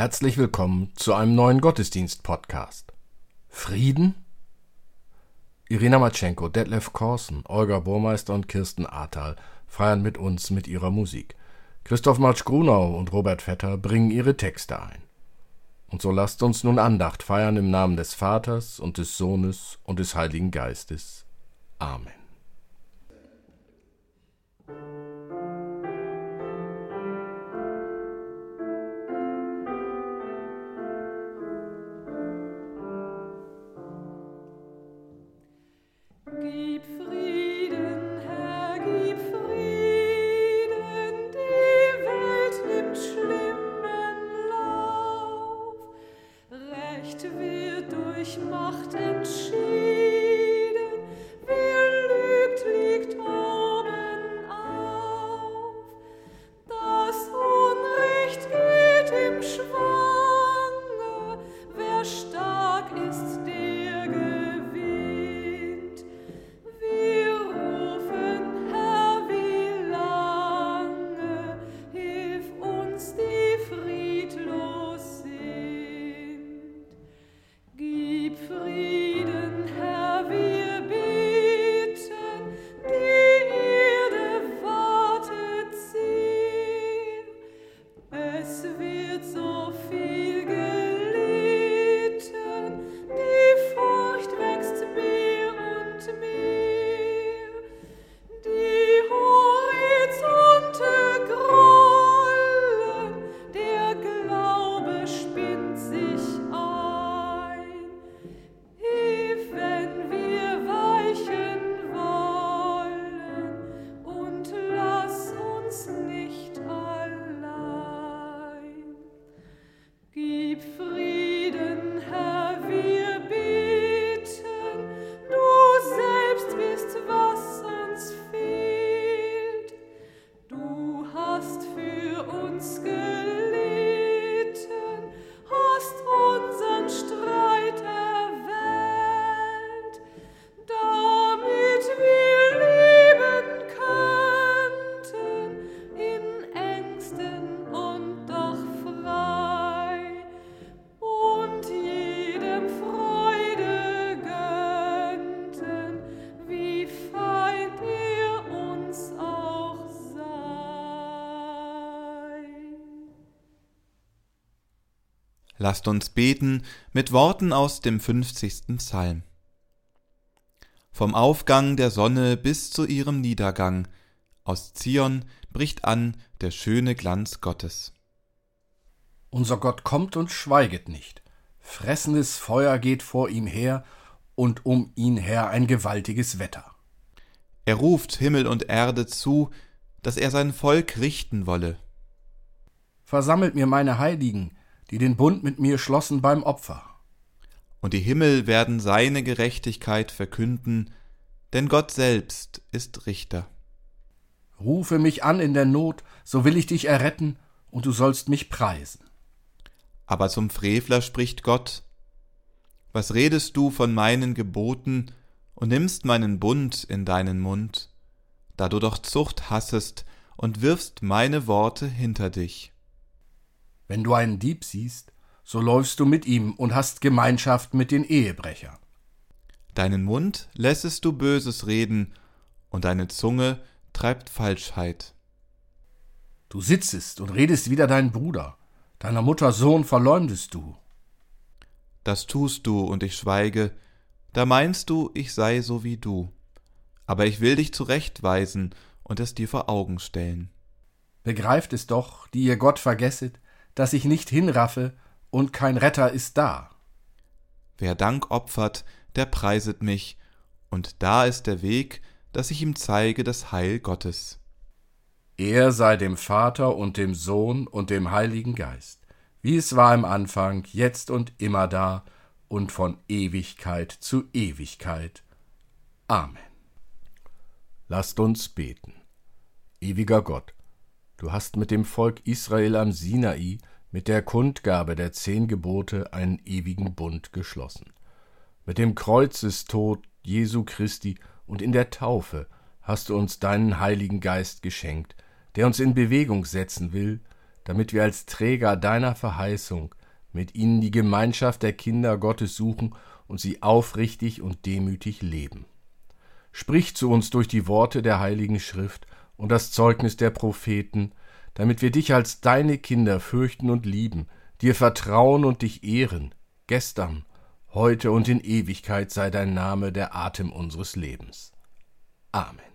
Herzlich willkommen zu einem neuen Gottesdienst-Podcast. Frieden? Irina Matschenko, Detlef Korsen, Olga Burmeister und Kirsten Ahrtal feiern mit uns mit ihrer Musik. Christoph Matsch-Grunau und Robert Vetter bringen ihre Texte ein. Und so lasst uns nun Andacht feiern im Namen des Vaters und des Sohnes und des Heiligen Geistes. Amen. Lasst uns beten mit Worten aus dem 50. Psalm. Vom Aufgang der Sonne bis zu ihrem Niedergang, aus Zion bricht an der schöne Glanz Gottes. Unser Gott kommt und schweiget nicht. Fressendes Feuer geht vor ihm her und um ihn her ein gewaltiges Wetter. Er ruft Himmel und Erde zu, dass er sein Volk richten wolle. Versammelt mir meine Heiligen, die den Bund mit mir schlossen beim Opfer. Und die Himmel werden seine Gerechtigkeit verkünden, denn Gott selbst ist Richter. Rufe mich an in der Not, so will ich dich erretten, und du sollst mich preisen. Aber zum Frevler spricht Gott, Was redest du von meinen Geboten und nimmst meinen Bund in deinen Mund, da du doch Zucht hassest und wirfst meine Worte hinter dich? Wenn du einen Dieb siehst, so läufst du mit ihm und hast Gemeinschaft mit den Ehebrechern. Deinen Mund lässest du Böses reden, und deine Zunge treibt Falschheit. Du sitzest und redest wider deinen Bruder, deiner Mutter Sohn verleumdest du. Das tust du, und ich schweige, da meinst du, ich sei so wie du. Aber ich will dich zurechtweisen und es dir vor Augen stellen. Begreift es doch, die ihr Gott vergesset, dass ich nicht hinraffe, und kein Retter ist da. Wer Dank opfert, der preiset mich, und da ist der Weg, dass ich ihm zeige das Heil Gottes. Er sei dem Vater und dem Sohn und dem Heiligen Geist, wie es war im Anfang, jetzt und immer da und von Ewigkeit zu Ewigkeit. Amen. Lasst uns beten. Ewiger Gott, Du hast mit dem Volk Israel am Sinai mit der Kundgabe der zehn Gebote einen ewigen Bund geschlossen. Mit dem Kreuzestod Jesu Christi und in der Taufe hast du uns deinen Heiligen Geist geschenkt, der uns in Bewegung setzen will, damit wir als Träger deiner Verheißung mit ihnen die Gemeinschaft der Kinder Gottes suchen und sie aufrichtig und demütig leben. Sprich zu uns durch die Worte der Heiligen Schrift und das Zeugnis der Propheten, damit wir dich als deine Kinder fürchten und lieben, dir vertrauen und dich ehren, gestern, heute und in Ewigkeit sei dein Name der Atem unseres Lebens. Amen.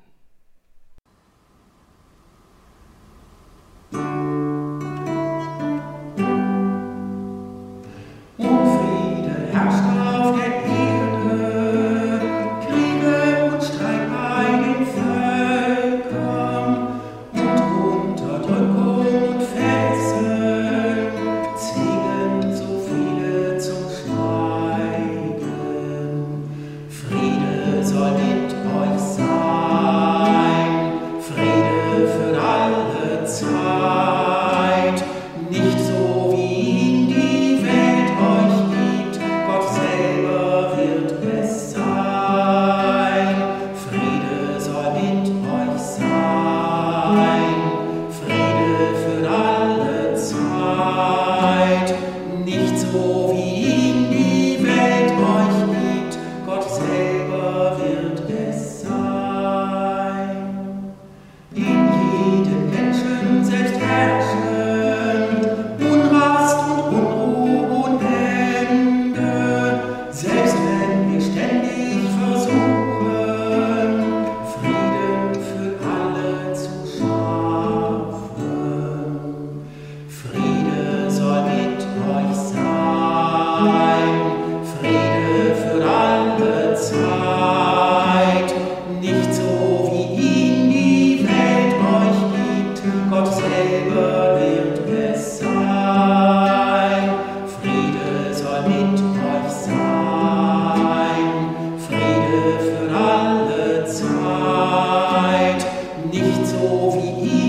e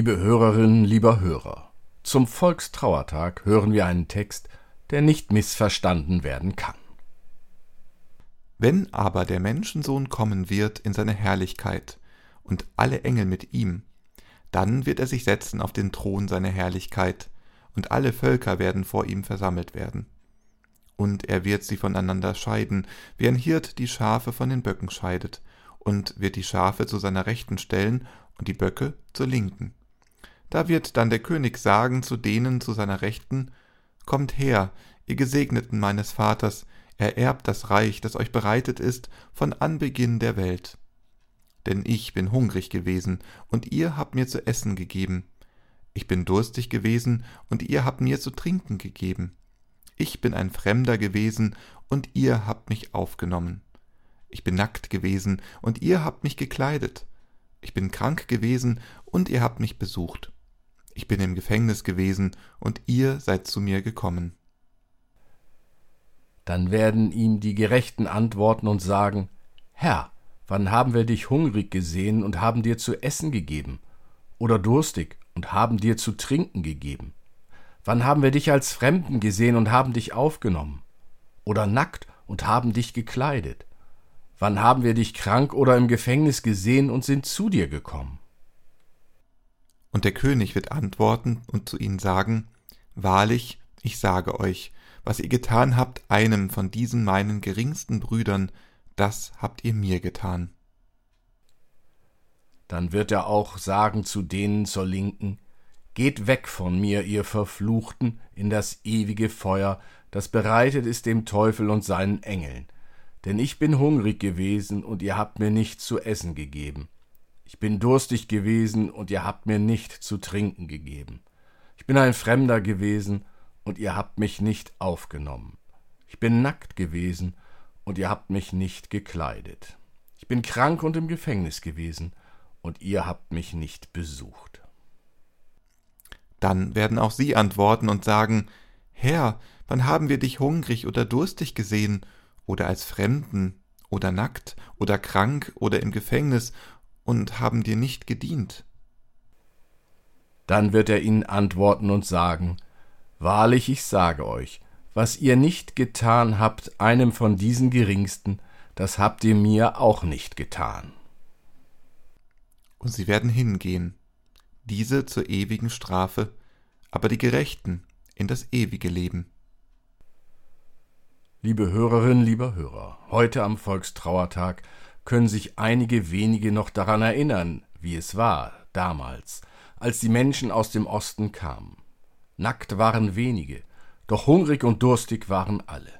Liebe Hörerinnen, lieber Hörer, zum Volkstrauertag hören wir einen Text, der nicht missverstanden werden kann. Wenn aber der Menschensohn kommen wird in seine Herrlichkeit und alle Engel mit ihm, dann wird er sich setzen auf den Thron seiner Herrlichkeit, und alle Völker werden vor ihm versammelt werden. Und er wird sie voneinander scheiden, wie ein Hirt die Schafe von den Böcken scheidet, und wird die Schafe zu seiner Rechten stellen und die Böcke zur Linken. Da wird dann der König sagen zu denen zu seiner Rechten, Kommt her, ihr Gesegneten meines Vaters, ererbt das Reich, das euch bereitet ist von Anbeginn der Welt. Denn ich bin hungrig gewesen, und ihr habt mir zu essen gegeben. Ich bin durstig gewesen, und ihr habt mir zu trinken gegeben. Ich bin ein Fremder gewesen, und ihr habt mich aufgenommen. Ich bin nackt gewesen, und ihr habt mich gekleidet. Ich bin krank gewesen, und ihr habt mich besucht ich bin im Gefängnis gewesen, und ihr seid zu mir gekommen. Dann werden ihm die Gerechten antworten und sagen, Herr, wann haben wir dich hungrig gesehen und haben dir zu essen gegeben, oder durstig und haben dir zu trinken gegeben? Wann haben wir dich als Fremden gesehen und haben dich aufgenommen, oder nackt und haben dich gekleidet? Wann haben wir dich krank oder im Gefängnis gesehen und sind zu dir gekommen? Und der König wird antworten und zu ihnen sagen, Wahrlich, ich sage euch, Was ihr getan habt einem von diesen meinen geringsten Brüdern, das habt ihr mir getan. Dann wird er auch sagen zu denen zur Linken, Geht weg von mir, ihr Verfluchten, in das ewige Feuer, das bereitet ist dem Teufel und seinen Engeln. Denn ich bin hungrig gewesen, und ihr habt mir nicht zu essen gegeben. Ich bin durstig gewesen, und ihr habt mir nicht zu trinken gegeben. Ich bin ein Fremder gewesen, und ihr habt mich nicht aufgenommen. Ich bin nackt gewesen, und ihr habt mich nicht gekleidet. Ich bin krank und im Gefängnis gewesen, und ihr habt mich nicht besucht. Dann werden auch sie antworten und sagen, Herr, wann haben wir dich hungrig oder durstig gesehen, oder als Fremden, oder nackt, oder krank, oder im Gefängnis, und haben dir nicht gedient? Dann wird er ihnen antworten und sagen, Wahrlich, ich sage euch, was ihr nicht getan habt einem von diesen Geringsten, das habt ihr mir auch nicht getan. Und sie werden hingehen, diese zur ewigen Strafe, aber die Gerechten in das ewige Leben. Liebe Hörerinnen, lieber Hörer, heute am Volkstrauertag können sich einige wenige noch daran erinnern, wie es war damals, als die Menschen aus dem Osten kamen. Nackt waren wenige, doch hungrig und durstig waren alle.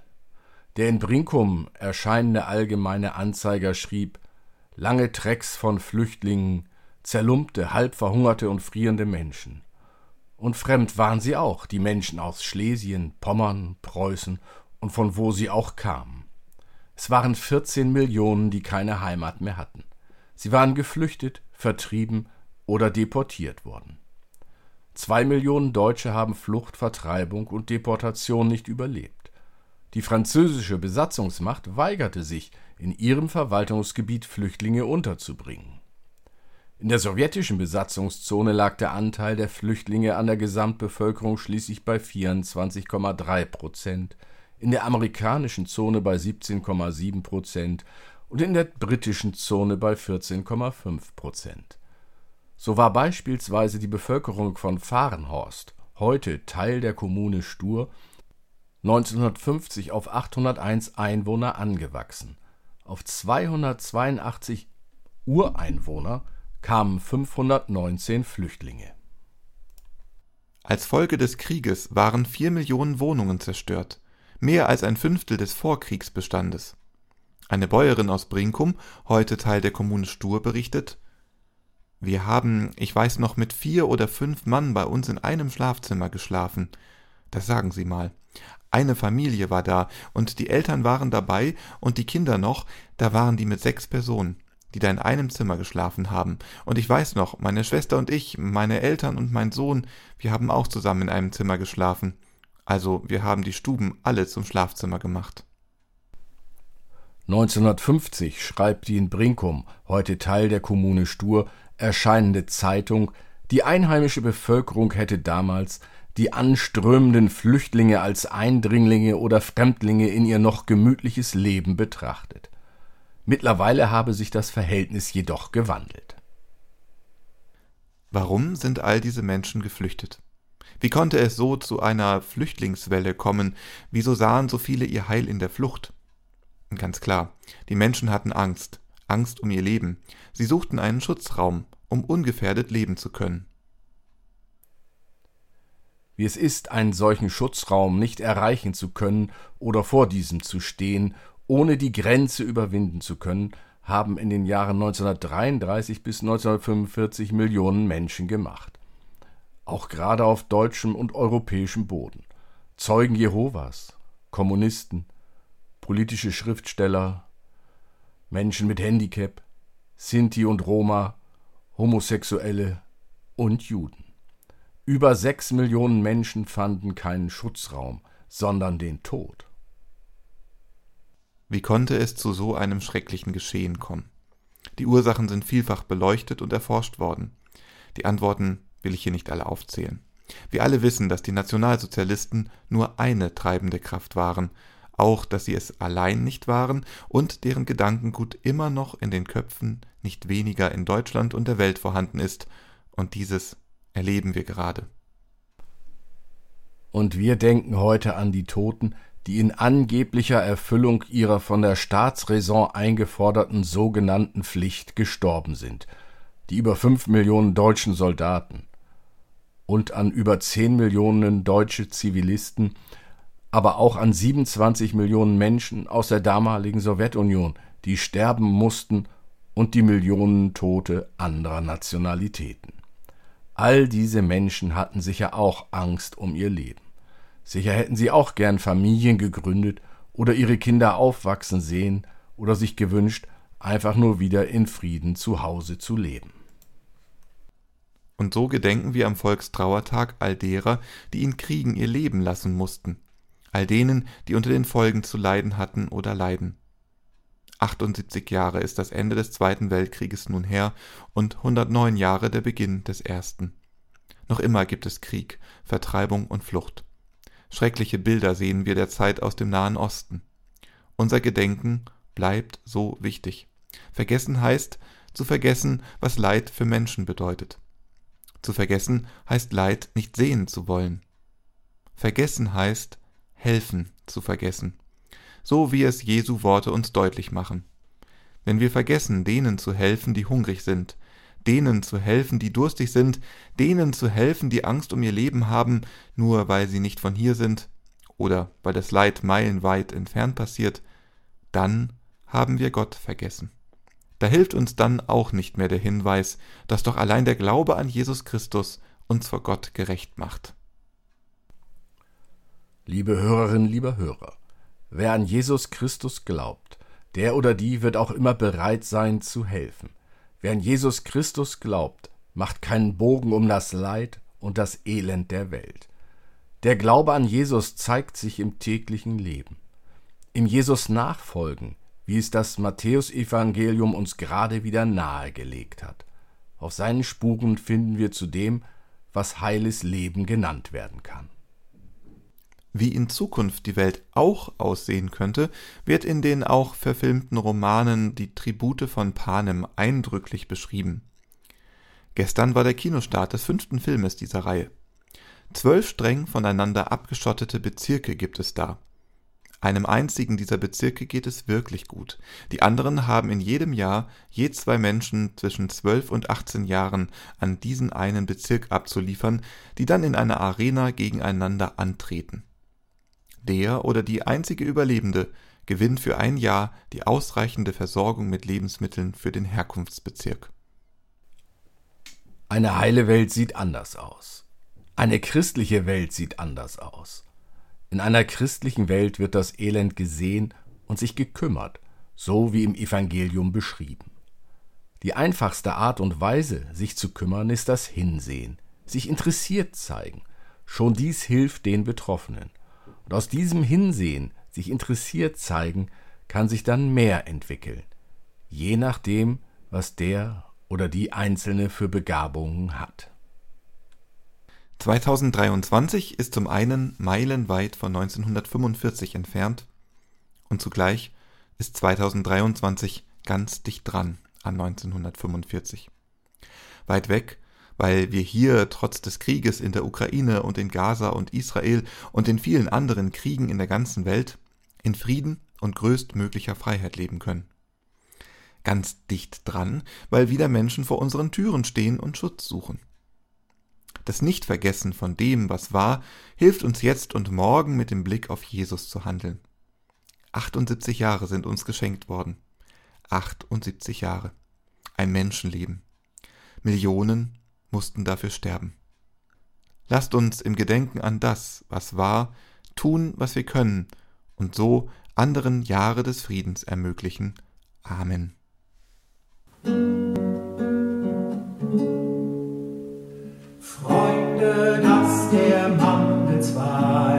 Der in Brinkum erscheinende allgemeine Anzeiger schrieb Lange Trecks von Flüchtlingen, zerlumpte, halb verhungerte und frierende Menschen. Und fremd waren sie auch, die Menschen aus Schlesien, Pommern, Preußen und von wo sie auch kamen. Es waren 14 Millionen, die keine Heimat mehr hatten. Sie waren geflüchtet, vertrieben oder deportiert worden. Zwei Millionen Deutsche haben Flucht, Vertreibung und Deportation nicht überlebt. Die französische Besatzungsmacht weigerte sich, in ihrem Verwaltungsgebiet Flüchtlinge unterzubringen. In der sowjetischen Besatzungszone lag der Anteil der Flüchtlinge an der Gesamtbevölkerung schließlich bei 24,3 Prozent, in der amerikanischen Zone bei 17,7 Prozent und in der britischen Zone bei 14,5 Prozent. So war beispielsweise die Bevölkerung von Fahrenhorst, heute Teil der Kommune Stur, 1950 auf 801 Einwohner angewachsen. Auf 282 Ureinwohner kamen 519 Flüchtlinge. Als Folge des Krieges waren vier Millionen Wohnungen zerstört, mehr als ein Fünftel des Vorkriegsbestandes. Eine Bäuerin aus Brinkum, heute Teil der Kommune Stur, berichtet, wir haben, ich weiß noch, mit vier oder fünf Mann bei uns in einem Schlafzimmer geschlafen. Das sagen Sie mal. Eine Familie war da, und die Eltern waren dabei, und die Kinder noch, da waren die mit sechs Personen die da in einem Zimmer geschlafen haben. Und ich weiß noch, meine Schwester und ich, meine Eltern und mein Sohn, wir haben auch zusammen in einem Zimmer geschlafen. Also wir haben die Stuben alle zum Schlafzimmer gemacht. 1950 schreibt die in Brinkum, heute Teil der Kommune Stur, erscheinende Zeitung, die einheimische Bevölkerung hätte damals die anströmenden Flüchtlinge als Eindringlinge oder Fremdlinge in ihr noch gemütliches Leben betrachtet. Mittlerweile habe sich das Verhältnis jedoch gewandelt. Warum sind all diese Menschen geflüchtet? Wie konnte es so zu einer Flüchtlingswelle kommen? Wieso sahen so viele ihr Heil in der Flucht? Ganz klar, die Menschen hatten Angst, Angst um ihr Leben. Sie suchten einen Schutzraum, um ungefährdet leben zu können. Wie es ist, einen solchen Schutzraum nicht erreichen zu können oder vor diesem zu stehen ohne die Grenze überwinden zu können, haben in den Jahren 1933 bis 1945 Millionen Menschen gemacht. Auch gerade auf deutschem und europäischem Boden. Zeugen Jehovas, Kommunisten, politische Schriftsteller, Menschen mit Handicap, Sinti und Roma, Homosexuelle und Juden. Über sechs Millionen Menschen fanden keinen Schutzraum, sondern den Tod. Wie konnte es zu so einem schrecklichen Geschehen kommen? Die Ursachen sind vielfach beleuchtet und erforscht worden. Die Antworten will ich hier nicht alle aufzählen. Wir alle wissen, dass die Nationalsozialisten nur eine treibende Kraft waren, auch dass sie es allein nicht waren und deren Gedankengut immer noch in den Köpfen nicht weniger in Deutschland und der Welt vorhanden ist, und dieses erleben wir gerade. Und wir denken heute an die Toten, die in angeblicher Erfüllung ihrer von der Staatsräson eingeforderten sogenannten Pflicht gestorben sind, die über fünf Millionen deutschen Soldaten und an über zehn Millionen deutsche Zivilisten, aber auch an 27 Millionen Menschen aus der damaligen Sowjetunion, die sterben mussten, und die Millionen Tote anderer Nationalitäten. All diese Menschen hatten sicher auch Angst um ihr Leben. Sicher hätten sie auch gern Familien gegründet oder ihre Kinder aufwachsen sehen oder sich gewünscht, einfach nur wieder in Frieden zu Hause zu leben. Und so gedenken wir am Volkstrauertag all derer, die in Kriegen ihr Leben lassen mussten, all denen, die unter den Folgen zu leiden hatten oder leiden. 78 Jahre ist das Ende des Zweiten Weltkrieges nun her und 109 Jahre der Beginn des Ersten. Noch immer gibt es Krieg, Vertreibung und Flucht. Schreckliche Bilder sehen wir derzeit aus dem Nahen Osten. Unser Gedenken bleibt so wichtig. Vergessen heißt, zu vergessen, was Leid für Menschen bedeutet. Zu vergessen heißt Leid nicht sehen zu wollen. Vergessen heißt, helfen zu vergessen so wie es Jesu Worte uns deutlich machen. Wenn wir vergessen, denen zu helfen, die hungrig sind, denen zu helfen, die durstig sind, denen zu helfen, die Angst um ihr Leben haben, nur weil sie nicht von hier sind oder weil das Leid meilenweit entfernt passiert, dann haben wir Gott vergessen. Da hilft uns dann auch nicht mehr der Hinweis, dass doch allein der Glaube an Jesus Christus uns vor Gott gerecht macht. Liebe Hörerinnen, lieber Hörer, Wer an Jesus Christus glaubt, der oder die wird auch immer bereit sein zu helfen. Wer an Jesus Christus glaubt, macht keinen Bogen um das Leid und das Elend der Welt. Der Glaube an Jesus zeigt sich im täglichen Leben. Im Jesus nachfolgen, wie es das Matthäusevangelium uns gerade wieder nahegelegt hat. Auf seinen Spuren finden wir zudem, was heiles Leben genannt werden kann. Wie in Zukunft die Welt auch aussehen könnte, wird in den auch verfilmten Romanen Die Tribute von Panem eindrücklich beschrieben. Gestern war der Kinostart des fünften Filmes dieser Reihe. Zwölf streng voneinander abgeschottete Bezirke gibt es da. Einem einzigen dieser Bezirke geht es wirklich gut. Die anderen haben in jedem Jahr je zwei Menschen zwischen zwölf und achtzehn Jahren an diesen einen Bezirk abzuliefern, die dann in einer Arena gegeneinander antreten. Der oder die einzige Überlebende gewinnt für ein Jahr die ausreichende Versorgung mit Lebensmitteln für den Herkunftsbezirk. Eine heile Welt sieht anders aus. Eine christliche Welt sieht anders aus. In einer christlichen Welt wird das Elend gesehen und sich gekümmert, so wie im Evangelium beschrieben. Die einfachste Art und Weise, sich zu kümmern, ist das Hinsehen, sich interessiert zeigen. Schon dies hilft den Betroffenen. Und aus diesem Hinsehen, sich interessiert zeigen, kann sich dann mehr entwickeln, je nachdem, was der oder die Einzelne für Begabungen hat. 2023 ist zum einen meilenweit von 1945 entfernt und zugleich ist 2023 ganz dicht dran an 1945. Weit weg weil wir hier trotz des Krieges in der Ukraine und in Gaza und Israel und in vielen anderen Kriegen in der ganzen Welt in Frieden und größtmöglicher Freiheit leben können. Ganz dicht dran, weil wieder Menschen vor unseren Türen stehen und Schutz suchen. Das Nichtvergessen von dem, was war, hilft uns jetzt und morgen mit dem Blick auf Jesus zu handeln. 78 Jahre sind uns geschenkt worden. 78 Jahre. Ein Menschenleben. Millionen mussten dafür sterben. Lasst uns im Gedenken an das, was war, tun, was wir können, und so anderen Jahre des Friedens ermöglichen. Amen. Freunde, dass der Mandelzweig wieder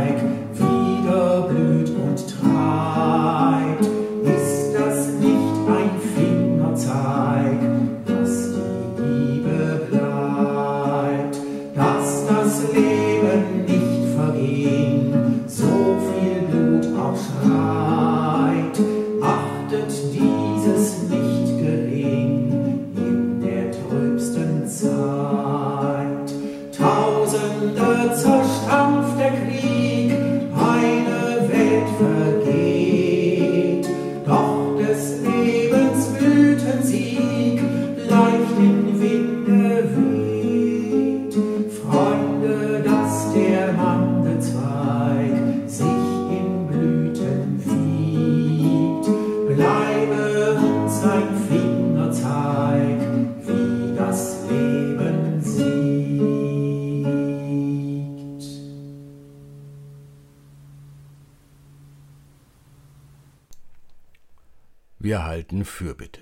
Wir halten Fürbitte.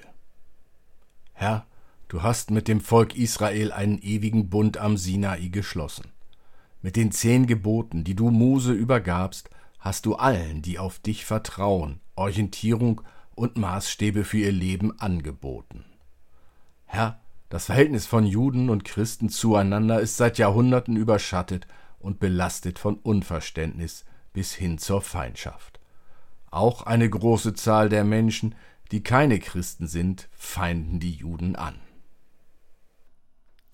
Herr, du hast mit dem Volk Israel einen ewigen Bund am Sinai geschlossen. Mit den zehn Geboten, die du Mose übergabst, hast du allen, die auf dich vertrauen, Orientierung und Maßstäbe für ihr Leben angeboten. Herr, das Verhältnis von Juden und Christen zueinander ist seit Jahrhunderten überschattet und belastet von Unverständnis bis hin zur Feindschaft. Auch eine große Zahl der Menschen, die keine Christen sind, feinden die Juden an.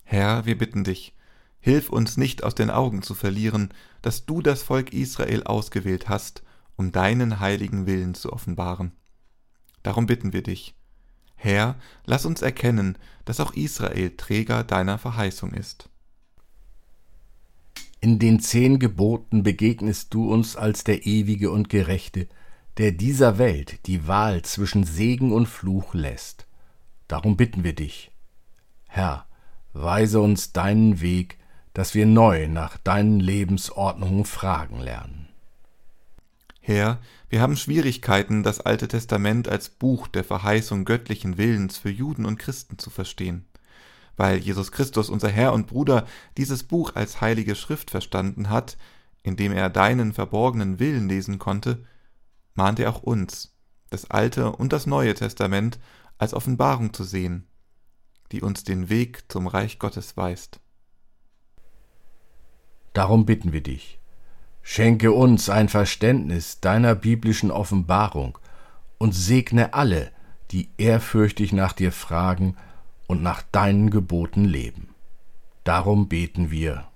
Herr, wir bitten dich, hilf uns nicht aus den Augen zu verlieren, dass du das Volk Israel ausgewählt hast, um deinen heiligen Willen zu offenbaren. Darum bitten wir dich, Herr, lass uns erkennen, dass auch Israel Träger deiner Verheißung ist. In den zehn Geboten begegnest du uns als der Ewige und Gerechte, der dieser Welt die Wahl zwischen Segen und Fluch lässt. Darum bitten wir dich, Herr, weise uns deinen Weg, dass wir neu nach deinen Lebensordnungen fragen lernen. Herr, wir haben Schwierigkeiten, das Alte Testament als Buch der Verheißung göttlichen Willens für Juden und Christen zu verstehen. Weil Jesus Christus, unser Herr und Bruder, dieses Buch als heilige Schrift verstanden hat, indem er deinen verborgenen Willen lesen konnte, mahnt er auch uns, das Alte und das Neue Testament als Offenbarung zu sehen, die uns den Weg zum Reich Gottes weist. Darum bitten wir dich, schenke uns ein Verständnis deiner biblischen Offenbarung und segne alle, die ehrfürchtig nach dir fragen und nach deinen Geboten leben. Darum beten wir.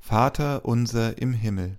Vater unser im Himmel,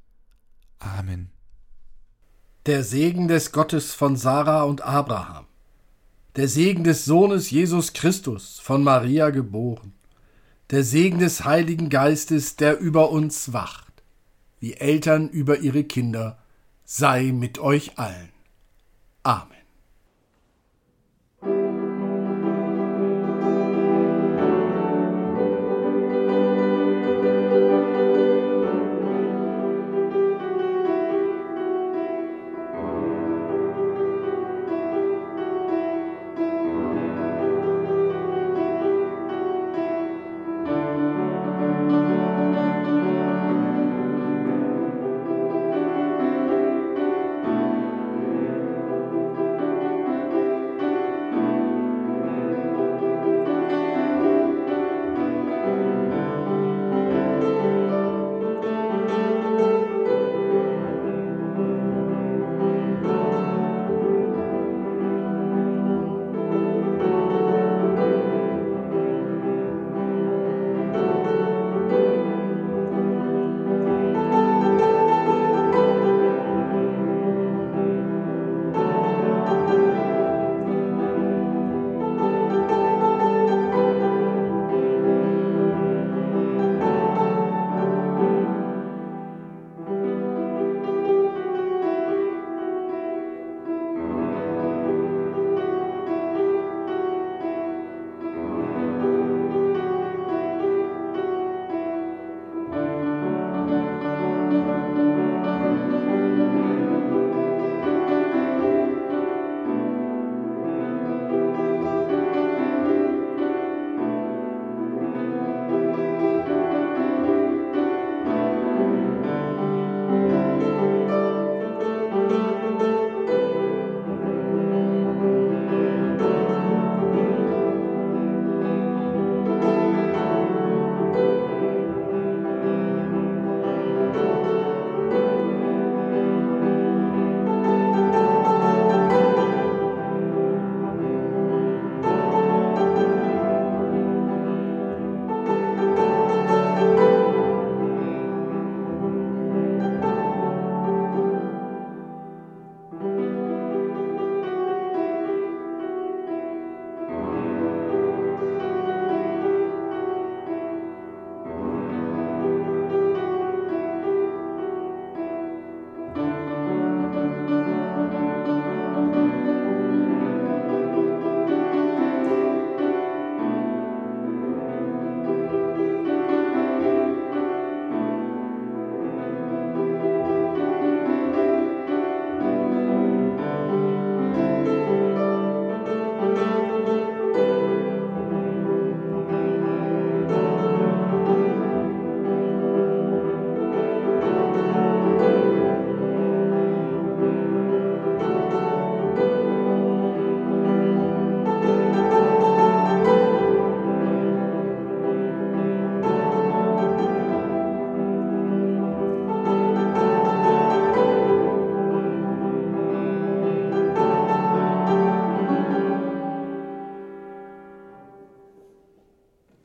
Amen. Der Segen des Gottes von Sarah und Abraham, der Segen des Sohnes Jesus Christus, von Maria geboren, der Segen des Heiligen Geistes, der über uns wacht, wie Eltern über ihre Kinder, sei mit euch allen. Amen.